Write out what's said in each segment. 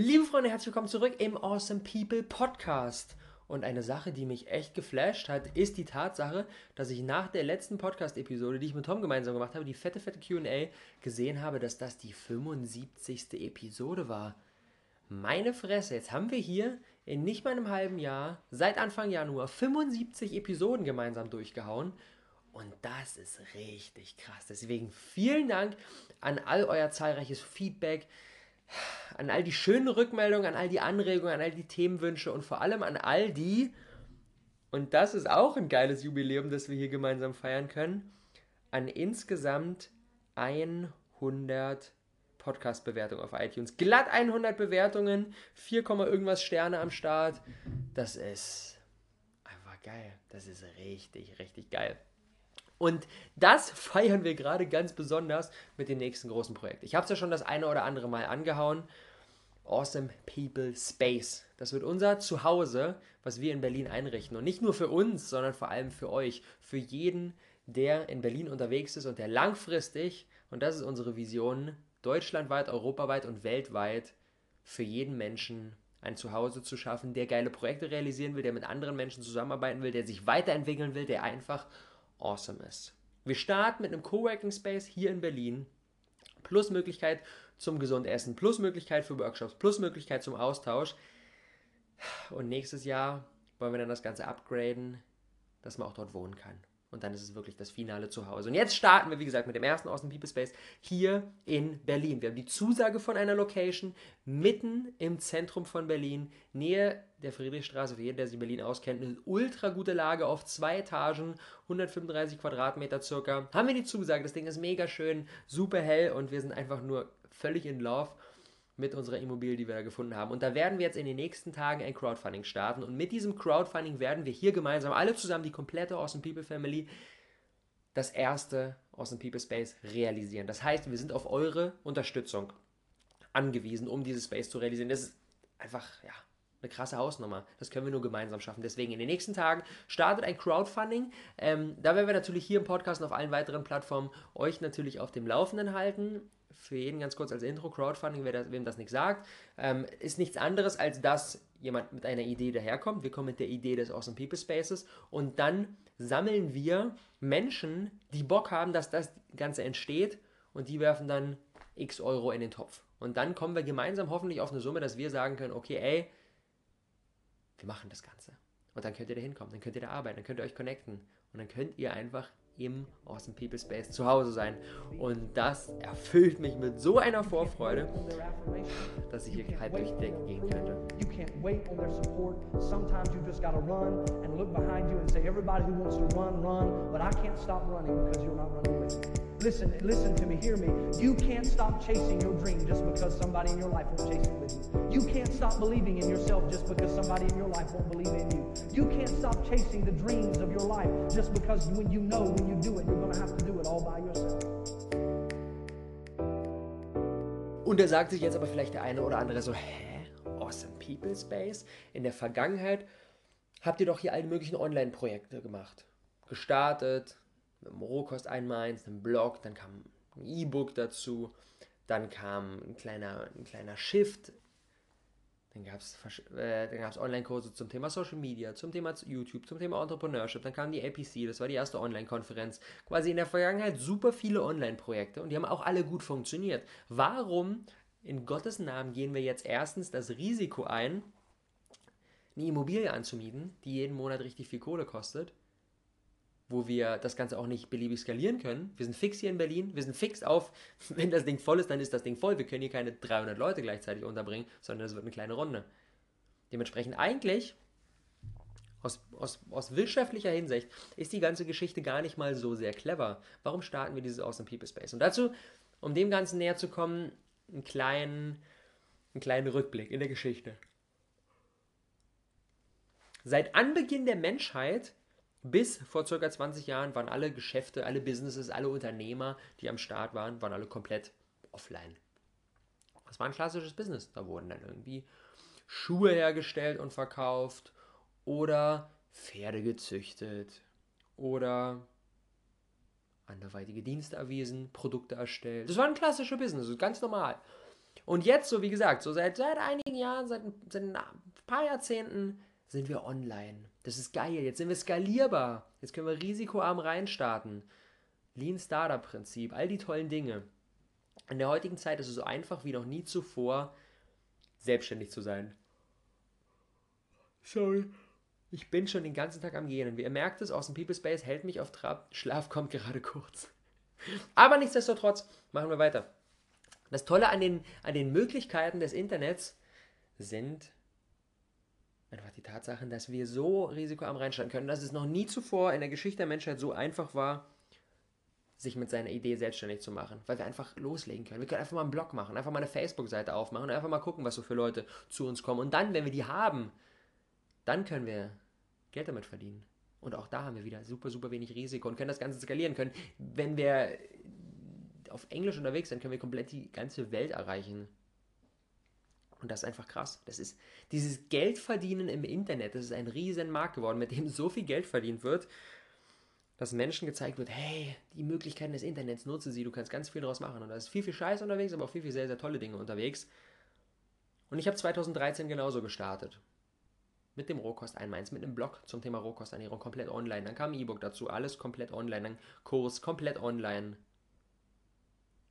Liebe Freunde, herzlich willkommen zurück im Awesome People Podcast. Und eine Sache, die mich echt geflasht hat, ist die Tatsache, dass ich nach der letzten Podcast-Episode, die ich mit Tom gemeinsam gemacht habe, die fette, fette QA, gesehen habe, dass das die 75. Episode war. Meine Fresse, jetzt haben wir hier in nicht mal einem halben Jahr, seit Anfang Januar, 75 Episoden gemeinsam durchgehauen. Und das ist richtig krass. Deswegen vielen Dank an all euer zahlreiches Feedback an all die schönen Rückmeldungen, an all die Anregungen, an all die Themenwünsche und vor allem an all die, und das ist auch ein geiles Jubiläum, das wir hier gemeinsam feiern können, an insgesamt 100 Podcast-Bewertungen auf iTunes. Glatt 100 Bewertungen, 4, irgendwas Sterne am Start. Das ist einfach geil. Das ist richtig, richtig geil. Und das feiern wir gerade ganz besonders mit dem nächsten großen Projekt. Ich habe es ja schon das eine oder andere Mal angehauen. Awesome People Space. Das wird unser Zuhause, was wir in Berlin einrichten. Und nicht nur für uns, sondern vor allem für euch. Für jeden, der in Berlin unterwegs ist und der langfristig, und das ist unsere Vision, deutschlandweit, europaweit und weltweit für jeden Menschen ein Zuhause zu schaffen, der geile Projekte realisieren will, der mit anderen Menschen zusammenarbeiten will, der sich weiterentwickeln will, der einfach awesome ist. Wir starten mit einem Coworking Space hier in Berlin, plus Möglichkeit zum Gesundessen, plus Möglichkeit für Workshops, plus Möglichkeit zum Austausch. Und nächstes Jahr wollen wir dann das Ganze upgraden, dass man auch dort wohnen kann. Und dann ist es wirklich das finale Zuhause. Und jetzt starten wir, wie gesagt, mit dem ersten Awesome People Space hier in Berlin. Wir haben die Zusage von einer Location mitten im Zentrum von Berlin, Nähe der Friedrichstraße, für jeden, der sich in Berlin auskennt. Eine ultra gute Lage auf zwei Etagen, 135 Quadratmeter circa. Haben wir die Zusage. Das Ding ist mega schön, super hell und wir sind einfach nur völlig in Love mit unserer Immobilie, die wir da gefunden haben. Und da werden wir jetzt in den nächsten Tagen ein Crowdfunding starten. Und mit diesem Crowdfunding werden wir hier gemeinsam, alle zusammen, die komplette Awesome People Family, das erste Awesome People Space realisieren. Das heißt, wir sind auf eure Unterstützung angewiesen, um dieses Space zu realisieren. Das ist einfach, ja, eine krasse Hausnummer. Das können wir nur gemeinsam schaffen. Deswegen in den nächsten Tagen startet ein Crowdfunding. Ähm, da werden wir natürlich hier im Podcast und auf allen weiteren Plattformen euch natürlich auf dem Laufenden halten für jeden ganz kurz als Intro, Crowdfunding, wer das, wem das nicht sagt, ähm, ist nichts anderes, als dass jemand mit einer Idee daherkommt. Wir kommen mit der Idee des Awesome People Spaces und dann sammeln wir Menschen, die Bock haben, dass das Ganze entsteht und die werfen dann x Euro in den Topf. Und dann kommen wir gemeinsam hoffentlich auf eine Summe, dass wir sagen können, okay, ey, wir machen das Ganze. Und dann könnt ihr da hinkommen, dann könnt ihr da arbeiten, dann könnt ihr euch connecten und dann könnt ihr einfach im Awesome People Space zu Hause sein. Und das erfüllt mich mit so einer Vorfreude, dass ich hier halb durch die Decke gehen könnte. You can't wait on their support. Sometimes you just gotta run and look behind you everybody who wants to run, run. But I can't stop running because you're not running with me. Listen, listen to me, hear me. You can't stop chasing your dream just because somebody in your life won't chase it with you. You can't stop believing in yourself just because somebody in your life won't believe in you. You can't stop chasing the dreams of your life just because when you know when you do it, you're going to have to do it all by yourself. Und da sagt sich jetzt aber vielleicht der eine oder andere so, hä? Awesome People Space? In der Vergangenheit habt ihr doch hier alle möglichen Online-Projekte gemacht. Gestartet, mit dem Rohkost einmal eins, Blog, dann kam ein E-Book dazu, dann kam ein kleiner, ein kleiner Shift, dann gab es äh, Online-Kurse zum Thema Social Media, zum Thema YouTube, zum Thema Entrepreneurship, dann kam die APC, das war die erste Online-Konferenz. Quasi in der Vergangenheit super viele Online-Projekte und die haben auch alle gut funktioniert. Warum in Gottes Namen gehen wir jetzt erstens das Risiko ein, eine Immobilie anzumieten, die jeden Monat richtig viel Kohle kostet? Wo wir das Ganze auch nicht beliebig skalieren können. Wir sind fix hier in Berlin, wir sind fix auf, wenn das Ding voll ist, dann ist das Ding voll. Wir können hier keine 300 Leute gleichzeitig unterbringen, sondern es wird eine kleine Runde. Dementsprechend eigentlich, aus, aus, aus wirtschaftlicher Hinsicht, ist die ganze Geschichte gar nicht mal so sehr clever. Warum starten wir dieses Awesome People Space? Und dazu, um dem Ganzen näher zu kommen, einen kleinen, einen kleinen Rückblick in der Geschichte. Seit Anbeginn der Menschheit bis vor circa 20 Jahren waren alle Geschäfte, alle Businesses, alle Unternehmer, die am Start waren, waren alle komplett offline. Das war ein klassisches Business. Da wurden dann irgendwie Schuhe hergestellt und verkauft oder Pferde gezüchtet oder anderweitige Dienste erwiesen, Produkte erstellt. Das war ein klassischer Business, ganz normal. Und jetzt, so wie gesagt, so seit, seit einigen Jahren, seit, seit ein paar Jahrzehnten sind wir online. Das ist geil. Jetzt sind wir skalierbar. Jetzt können wir risikoarm reinstarten. Lean Startup Prinzip, all die tollen Dinge. In der heutigen Zeit ist es so einfach wie noch nie zuvor, selbstständig zu sein. Sorry. Ich bin schon den ganzen Tag am Gehen. Und ihr merkt es, aus dem People Space hält mich auf Trab. Schlaf kommt gerade kurz. Aber nichtsdestotrotz, machen wir weiter. Das Tolle an den, an den Möglichkeiten des Internets sind einfach die Tatsachen, dass wir so risikoarm reinsteigen können, dass es noch nie zuvor in der Geschichte der Menschheit so einfach war, sich mit seiner Idee selbstständig zu machen, weil wir einfach loslegen können. Wir können einfach mal einen Blog machen, einfach mal eine Facebook-Seite aufmachen und einfach mal gucken, was so für Leute zu uns kommen. Und dann, wenn wir die haben, dann können wir Geld damit verdienen. Und auch da haben wir wieder super, super wenig Risiko und können das Ganze skalieren können. Wenn wir auf Englisch unterwegs sind, können wir komplett die ganze Welt erreichen. Und das ist einfach krass. Das ist dieses Geldverdienen im Internet, das ist ein riesen Markt geworden, mit dem so viel Geld verdient wird dass Menschen gezeigt wird, hey, die Möglichkeiten des Internets, nutze sie, du kannst ganz viel daraus machen. Und da ist viel, viel Scheiß unterwegs, aber auch viel, viel sehr, sehr tolle Dinge unterwegs. Und ich habe 2013 genauso gestartet. Mit dem Rohkost einmeins, mit einem Blog zum Thema Rohkosternährung, komplett online. Dann kam ein E-Book dazu, alles komplett online. Dann Kurs, komplett online.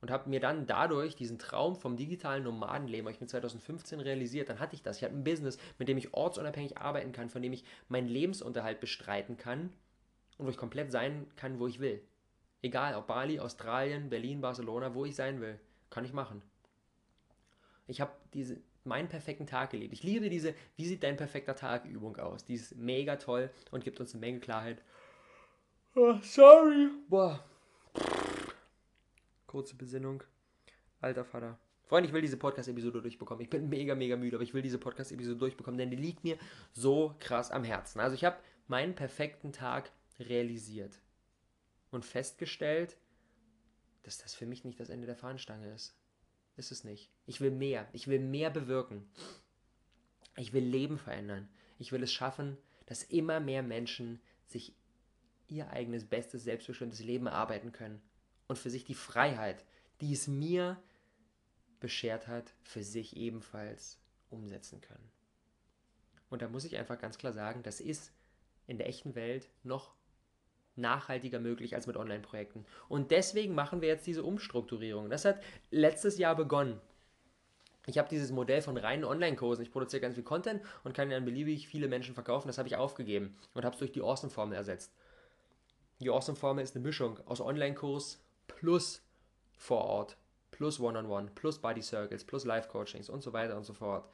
Und habe mir dann dadurch diesen Traum vom digitalen Nomadenleben, habe ich mit 2015 realisiert. Dann hatte ich das. Ich hatte ein Business, mit dem ich ortsunabhängig arbeiten kann, von dem ich meinen Lebensunterhalt bestreiten kann und wo ich komplett sein kann, wo ich will. Egal, ob Bali, Australien, Berlin, Barcelona, wo ich sein will, kann ich machen. Ich habe diese meinen perfekten Tag gelebt. Ich liebe diese Wie sieht dein perfekter Tag Übung aus. Die ist mega toll und gibt uns eine Menge Klarheit. Oh, sorry. Boah. Kurze Besinnung. Alter Vater. Freunde, ich will diese Podcast-Episode durchbekommen. Ich bin mega, mega müde, aber ich will diese Podcast-Episode durchbekommen, denn die liegt mir so krass am Herzen. Also ich habe meinen perfekten Tag realisiert und festgestellt, dass das für mich nicht das Ende der Fahnenstange ist. Ist es nicht. Ich will mehr. Ich will mehr bewirken. Ich will Leben verändern. Ich will es schaffen, dass immer mehr Menschen sich ihr eigenes bestes, selbstbestimmtes Leben erarbeiten können und für sich die Freiheit, die es mir beschert hat, für sich ebenfalls umsetzen können. Und da muss ich einfach ganz klar sagen, das ist in der echten Welt noch nachhaltiger möglich als mit Online-Projekten. Und deswegen machen wir jetzt diese Umstrukturierung. Das hat letztes Jahr begonnen. Ich habe dieses Modell von reinen Online-Kursen. Ich produziere ganz viel Content und kann dann beliebig viele Menschen verkaufen. Das habe ich aufgegeben und habe es durch die Awesome-Formel ersetzt. Die Awesome-Formel ist eine Mischung aus Online-Kurs plus vor Ort, plus One-on-One, -on -One, plus Body Circles, plus Live-Coachings und so weiter und so fort.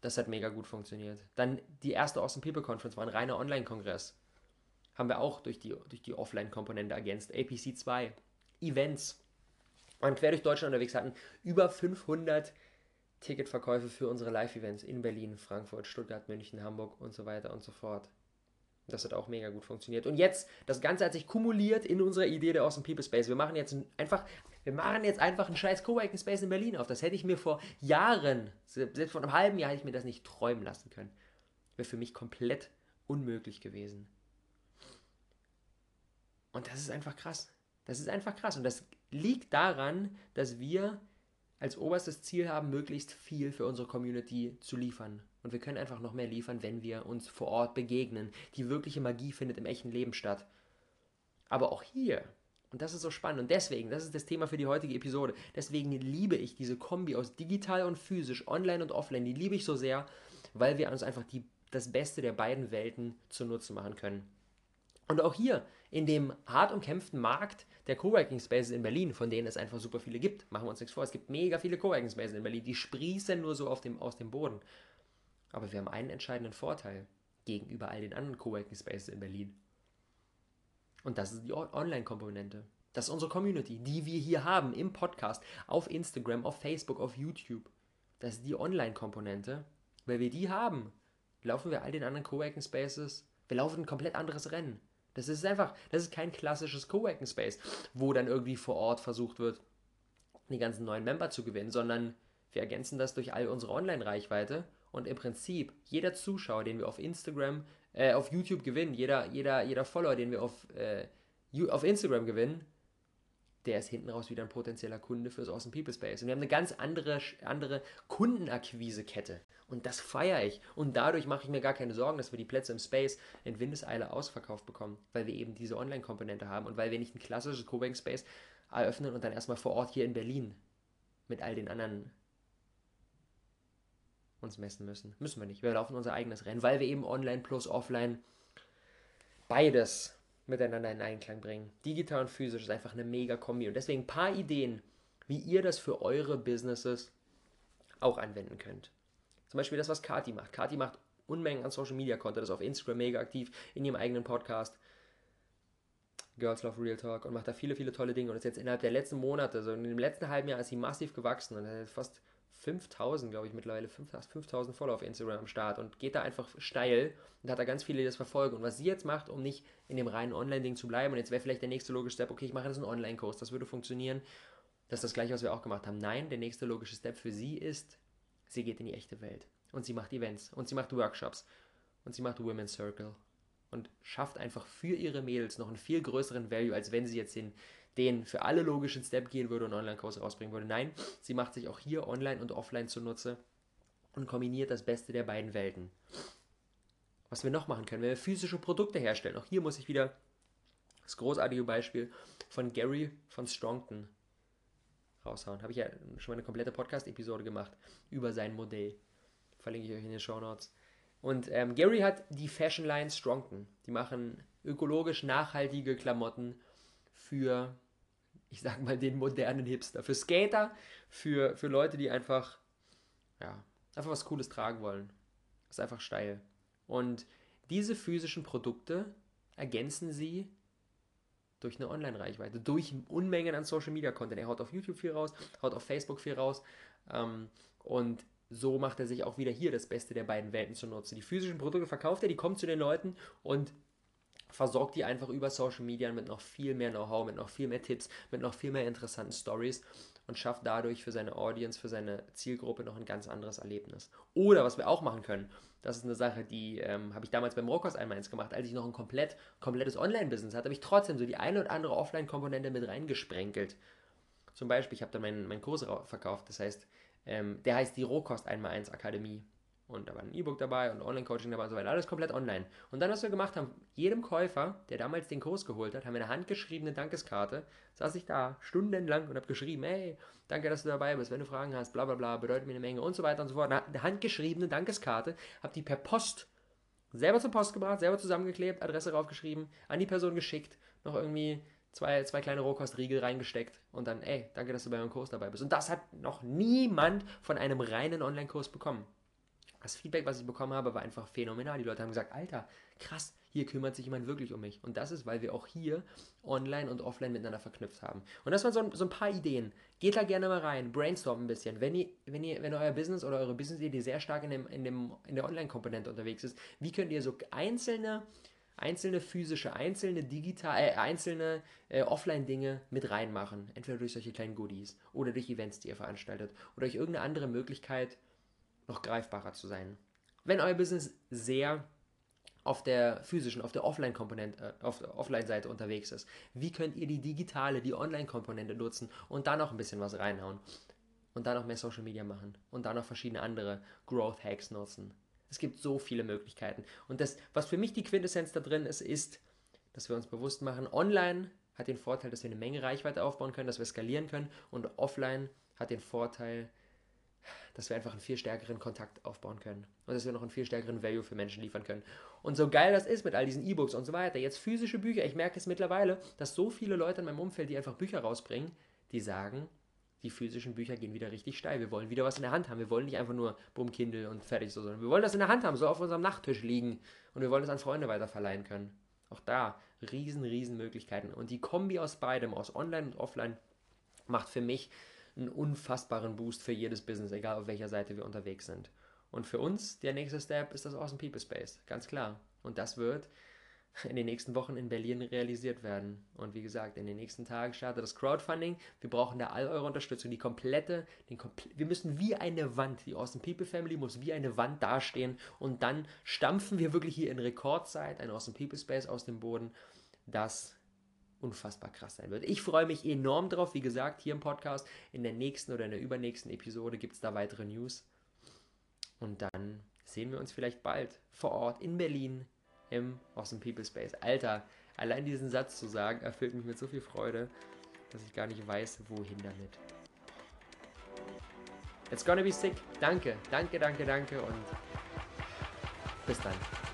Das hat mega gut funktioniert. Dann die erste Awesome People Conference war ein reiner Online-Kongress haben wir auch durch die, durch die Offline-Komponente ergänzt. APC 2, Events. Und quer durch Deutschland unterwegs hatten über 500 Ticketverkäufe für unsere Live-Events in Berlin, Frankfurt, Stuttgart, München, Hamburg und so weiter und so fort. Das hat auch mega gut funktioniert. Und jetzt, das Ganze hat sich kumuliert in unserer Idee der Awesome People Space. Wir machen jetzt einfach, wir machen jetzt einfach einen scheiß Coworking Space in Berlin auf. Das hätte ich mir vor Jahren, selbst vor einem halben Jahr hätte ich mir das nicht träumen lassen können. Wäre für mich komplett unmöglich gewesen. Und das ist einfach krass. Das ist einfach krass. Und das liegt daran, dass wir als oberstes Ziel haben, möglichst viel für unsere Community zu liefern. Und wir können einfach noch mehr liefern, wenn wir uns vor Ort begegnen. Die wirkliche Magie findet im echten Leben statt. Aber auch hier, und das ist so spannend, und deswegen, das ist das Thema für die heutige Episode, deswegen liebe ich diese Kombi aus digital und physisch, online und offline, die liebe ich so sehr, weil wir uns einfach die, das Beste der beiden Welten zunutze machen können. Und auch hier, in dem hart umkämpften Markt der Coworking Spaces in Berlin, von denen es einfach super viele gibt, machen wir uns nichts vor, es gibt mega viele Coworking Spaces in Berlin, die sprießen nur so dem, aus dem Boden. Aber wir haben einen entscheidenden Vorteil gegenüber all den anderen Coworking Spaces in Berlin. Und das ist die Online-Komponente. Das ist unsere Community, die wir hier haben im Podcast, auf Instagram, auf Facebook, auf YouTube. Das ist die Online-Komponente. Weil wir die haben, laufen wir all den anderen Coworking Spaces, wir laufen ein komplett anderes Rennen. Das ist einfach, das ist kein klassisches Coworking Space, wo dann irgendwie vor Ort versucht wird, die ganzen neuen Member zu gewinnen, sondern wir ergänzen das durch all unsere Online-Reichweite und im Prinzip jeder Zuschauer, den wir auf Instagram, äh, auf YouTube gewinnen, jeder, jeder, jeder Follower, den wir auf, äh, auf Instagram gewinnen, der ist hinten raus wieder ein potenzieller Kunde fürs Awesome People Space. Und wir haben eine ganz andere, andere Kundenakquisekette. Und das feiere ich. Und dadurch mache ich mir gar keine Sorgen, dass wir die Plätze im Space in Windeseile ausverkauft bekommen, weil wir eben diese Online-Komponente haben und weil wir nicht ein klassisches Coworking Space eröffnen und dann erstmal vor Ort hier in Berlin mit all den anderen uns messen müssen. Müssen wir nicht. Wir laufen unser eigenes Rennen, weil wir eben online plus offline beides miteinander in Einklang bringen. Digital und physisch ist einfach eine mega Kombi. Und deswegen ein paar Ideen, wie ihr das für eure Businesses auch anwenden könnt. Zum Beispiel das, was Kati macht. Kati macht Unmengen an Social Media Content, ist auf Instagram mega aktiv, in ihrem eigenen Podcast. Girls Love Real Talk und macht da viele, viele tolle Dinge und ist jetzt innerhalb der letzten Monate, so in dem letzten halben Jahr ist sie massiv gewachsen und hat fast 5000, glaube ich, mittlerweile 5000 Follower auf Instagram am Start und geht da einfach steil und hat da ganz viele, die das verfolgen. Und was sie jetzt macht, um nicht in dem reinen Online-Ding zu bleiben, und jetzt wäre vielleicht der nächste logische Step, okay, ich mache jetzt einen Online-Kurs, das würde funktionieren. Das ist das gleiche, was wir auch gemacht haben. Nein, der nächste logische Step für sie ist, sie geht in die echte Welt. Und sie macht Events und sie macht Workshops und sie macht Women's Circle und schafft einfach für ihre Mädels noch einen viel größeren Value, als wenn sie jetzt den den für alle logischen Step gehen würde und Online-Kurs rausbringen würde. Nein, sie macht sich auch hier online und offline zunutze und kombiniert das Beste der beiden Welten. Was wir noch machen können, wenn wir physische Produkte herstellen. Auch hier muss ich wieder das großartige Beispiel von Gary von Strongton raushauen. Habe ich ja schon mal eine komplette Podcast-Episode gemacht über sein Modell. Verlinke ich euch in den Show Notes. Und ähm, Gary hat die Fashion Line Strongton. Die machen ökologisch nachhaltige Klamotten für ich sag mal, den modernen Hipster. Für Skater, für, für Leute, die einfach, ja, einfach was Cooles tragen wollen. Ist einfach steil. Und diese physischen Produkte ergänzen sie durch eine Online-Reichweite, durch Unmengen an Social-Media-Content. Er haut auf YouTube viel raus, haut auf Facebook viel raus. Ähm, und so macht er sich auch wieder hier das Beste der beiden Welten zunutze. Die physischen Produkte verkauft er, die kommen zu den Leuten und versorgt die einfach über Social Media mit noch viel mehr Know-how, mit noch viel mehr Tipps, mit noch viel mehr interessanten Stories und schafft dadurch für seine Audience, für seine Zielgruppe noch ein ganz anderes Erlebnis. Oder was wir auch machen können, das ist eine Sache, die ähm, habe ich damals beim Rockhaus einmal eins gemacht, als ich noch ein komplett, komplettes Online-Business hatte, habe ich trotzdem so die eine oder andere Offline-Komponente mit reingesprenkelt. Zum Beispiel, ich habe dann meinen mein Kurs verkauft, das heißt, ähm, der heißt die Rohkost 1x1 Akademie. Und da war ein E-Book dabei und Online-Coaching dabei und so weiter. Alles komplett online. Und dann, was wir gemacht haben, jedem Käufer, der damals den Kurs geholt hat, haben wir eine handgeschriebene Dankeskarte. Saß ich da stundenlang und habe geschrieben, hey, danke, dass du dabei bist. Wenn du Fragen hast, bla bla bla, bedeutet mir eine Menge und so weiter und so fort. Eine handgeschriebene Dankeskarte. Habe die per Post selber zur Post gebracht, selber zusammengeklebt, Adresse draufgeschrieben, an die Person geschickt, noch irgendwie zwei, zwei kleine Rohkostriegel reingesteckt und dann, ey, danke, dass du bei meinem Kurs dabei bist. Und das hat noch niemand von einem reinen Online-Kurs bekommen das Feedback, was ich bekommen habe, war einfach phänomenal. Die Leute haben gesagt, Alter, krass, hier kümmert sich jemand wirklich um mich. Und das ist, weil wir auch hier online und offline miteinander verknüpft haben. Und das waren so, so ein paar Ideen. Geht da gerne mal rein, brainstorm ein bisschen. Wenn ihr, wenn ihr, wenn euer Business oder eure Business-Idee sehr stark in, dem, in, dem, in der Online-Komponente unterwegs ist, wie könnt ihr so einzelne einzelne physische, einzelne digital, äh, einzelne äh, Offline-Dinge mit reinmachen. Entweder durch solche kleinen Goodies oder durch Events, die ihr veranstaltet oder durch irgendeine andere Möglichkeit, noch greifbarer zu sein. Wenn euer Business sehr auf der physischen, auf der Offline-Komponente, äh, auf der Offline-Seite unterwegs ist, wie könnt ihr die digitale, die Online-Komponente nutzen und da noch ein bisschen was reinhauen und da noch mehr Social Media machen und da noch verschiedene andere Growth Hacks nutzen. Es gibt so viele Möglichkeiten. Und das, was für mich die Quintessenz da drin ist, ist, dass wir uns bewusst machen, online hat den Vorteil, dass wir eine Menge Reichweite aufbauen können, dass wir skalieren können und offline hat den Vorteil, dass wir einfach einen viel stärkeren Kontakt aufbauen können und dass wir noch einen viel stärkeren Value für Menschen liefern können. Und so geil das ist mit all diesen E-Books und so weiter, jetzt physische Bücher, ich merke es mittlerweile, dass so viele Leute in meinem Umfeld, die einfach Bücher rausbringen, die sagen, die physischen Bücher gehen wieder richtig steil. Wir wollen wieder was in der Hand haben. Wir wollen nicht einfach nur Bumm Kindle und fertig so, sondern wir wollen das in der Hand haben, so auf unserem Nachttisch liegen und wir wollen es an Freunde weiterverleihen können. Auch da riesen, riesen Möglichkeiten. Und die Kombi aus beidem, aus Online und Offline, macht für mich einen unfassbaren Boost für jedes Business, egal auf welcher Seite wir unterwegs sind. Und für uns, der nächste Step ist das Awesome People Space, ganz klar. Und das wird in den nächsten Wochen in Berlin realisiert werden. Und wie gesagt, in den nächsten Tagen startet das Crowdfunding. Wir brauchen da all eure Unterstützung, die komplette, den komple wir müssen wie eine Wand, die Awesome People Family muss wie eine Wand dastehen und dann stampfen wir wirklich hier in Rekordzeit ein Awesome People Space aus dem Boden, das unfassbar krass sein wird. Ich freue mich enorm drauf. Wie gesagt, hier im Podcast, in der nächsten oder in der übernächsten Episode gibt es da weitere News. Und dann sehen wir uns vielleicht bald vor Ort in Berlin im Awesome People Space. Alter, allein diesen Satz zu sagen, erfüllt mich mit so viel Freude, dass ich gar nicht weiß, wohin damit. It's gonna be sick. Danke, danke, danke, danke und bis dann.